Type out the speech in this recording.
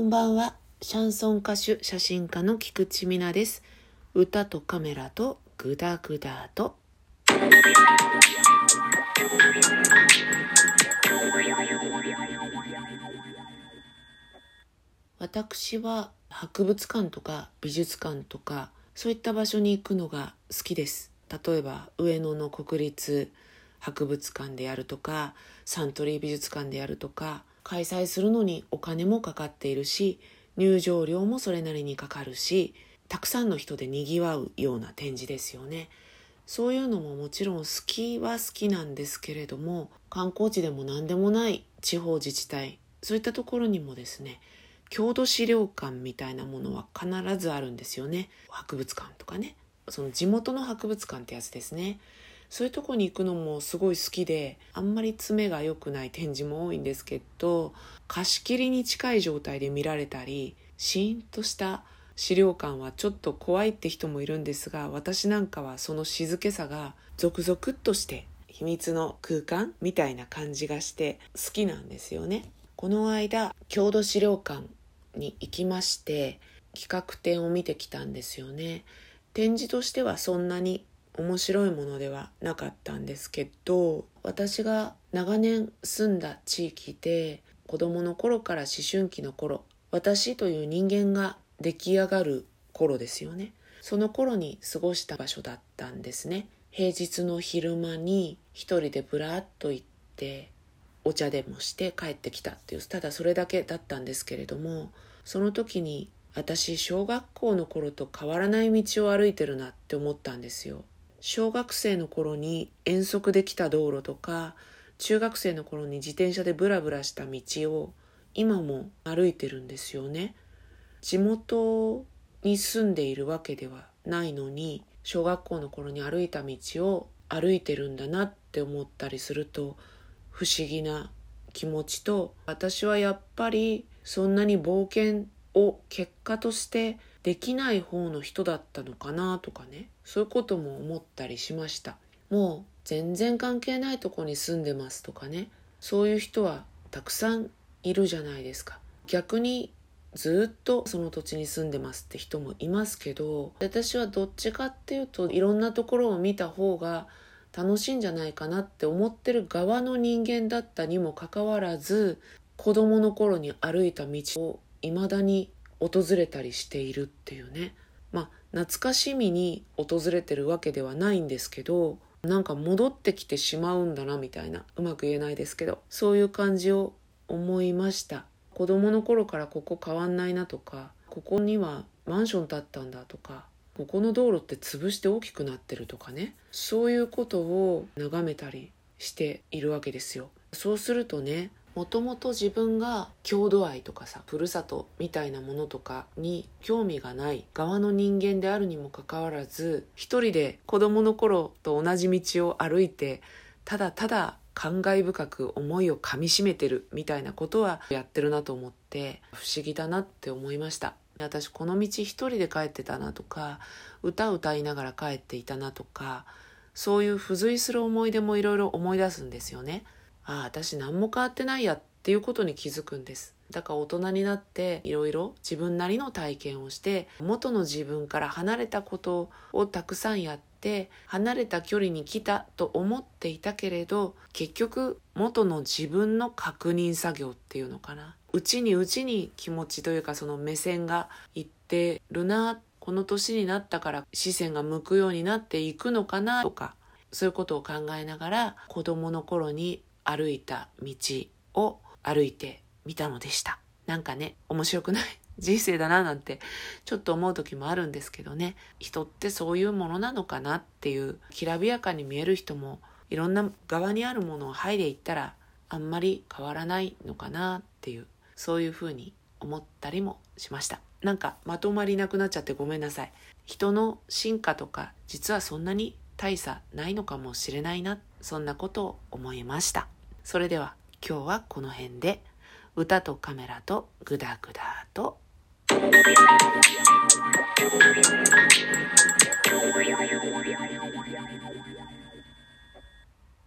こんばんは。シャンソン歌手、写真家の菊池美奈です。歌とカメラとグダグダと。私は博物館とか美術館とかそういった場所に行くのが好きです。例えば上野の国立博物館であるとかサントリー美術館であるとか開催するのにお金もかかっているし入場料もそれなりにかかるしたくさんの人でにぎわうような展示ですよね。そういうのももちろん好きは好きなんですけれども観光地でも何でもない地方自治体そういったところにもですね郷土資料館みたいなものは必ずあるんですよね。博物館とかね。その地元の博物館ってやつですね。そういうとこに行くのもすごい好きであんまり詰めが良くない展示も多いんですけど貸し切りに近い状態で見られたりシーンとした資料館はちょっと怖いって人もいるんですが私なんかはその静けさがゾクゾクっとして秘密の空間みたいな感じがして好きなんですよね。この間郷土資料館に行きまして企画展を見てきたんですよね。展示としてはそんなに面白いものではなかったんですけど私が長年住んだ地域で子供の頃から思春期の頃私という人間が出来上がる頃ですよね。その頃に過ごした場所だったんですね。平日の昼間に一人でぶらっと行ってお茶でもして帰ってきたっていうただそれだけだったんですけれどもその時に私小学校の頃と変わらない道を歩いてるなって思ったんですよ。小学生の頃に遠足できた道路とか中学生の頃に自転車でブラブラした道を今も歩いてるんですよね。地元に住んでいるわけではないのに小学校の頃に歩いた道を歩いてるんだなって思ったりすると不思議な気持ちと私はやっぱりそんなに冒険を結果としてできない方の人だったのかなとかね。そういうことも思ったりしました。もう全然関係ないとこに住んでますとかね。そういう人はたくさんいるじゃないですか。逆にずっとその土地に住んでますって人もいますけど私はどっちかっていうといろんなところを見た方が楽しいんじゃないかなって思ってる側の人間だったにもかかわらず子供の頃に歩いた道を未だに訪れたりしているっていうね。まあ懐かしみに訪れてるわけではないんですけどなんか戻ってきてしまうんだなみたいなうまく言えないですけどそういう感じを思いました。子供の頃からここ変わんないなとかここにはマンション建ったんだとかここの道路って潰して大きくなってるとかね。そういうことを眺めたりしているわけですよ。そうするとねもともと自分が郷土愛とかさふるさとみたいなものとかに興味がない側の人間であるにもかかわらず一人で子供の頃と同じ道を歩いてただただ感慨深く思いをかみしめてるみたいなことはやってるなと思って不思議だなって思いました。私この道一人で帰ってたなとか歌歌いながら帰っていたなとかそういう付随する思い出もいろいろ思い出すんですよね。ああ私何も変わってないやっていうことに気づくんです。だから大人になっていろいろ自分なりの体験をして元の自分から離れたことをたくさんやって離れた距離に来たと思っていたけれど結局元の自分の確認作業っていうのかな。うちにうちに気持ちというかその目線がいってるなこの年になったから視線が向くようになっていくのかなとかそういうことを考えながら子供の頃に歩いた道を歩いてみたのでした。なんかね、面白くない？人生だななんてちょっと思う時もあるんですけどね。人ってそういうものなのかなっていうきらびやかに見える人もいろんな側にあるものを剥いでいったらあんまり変わらないのかなっていうそういうふうに思ったりもしました。なんかまとまりなくなっちゃってごめんなさい。人の進化とか実はそんなに大差ないのかもしれないなそんなことを思いました。それでは今日はこの辺で。歌とカメラとグダグダと。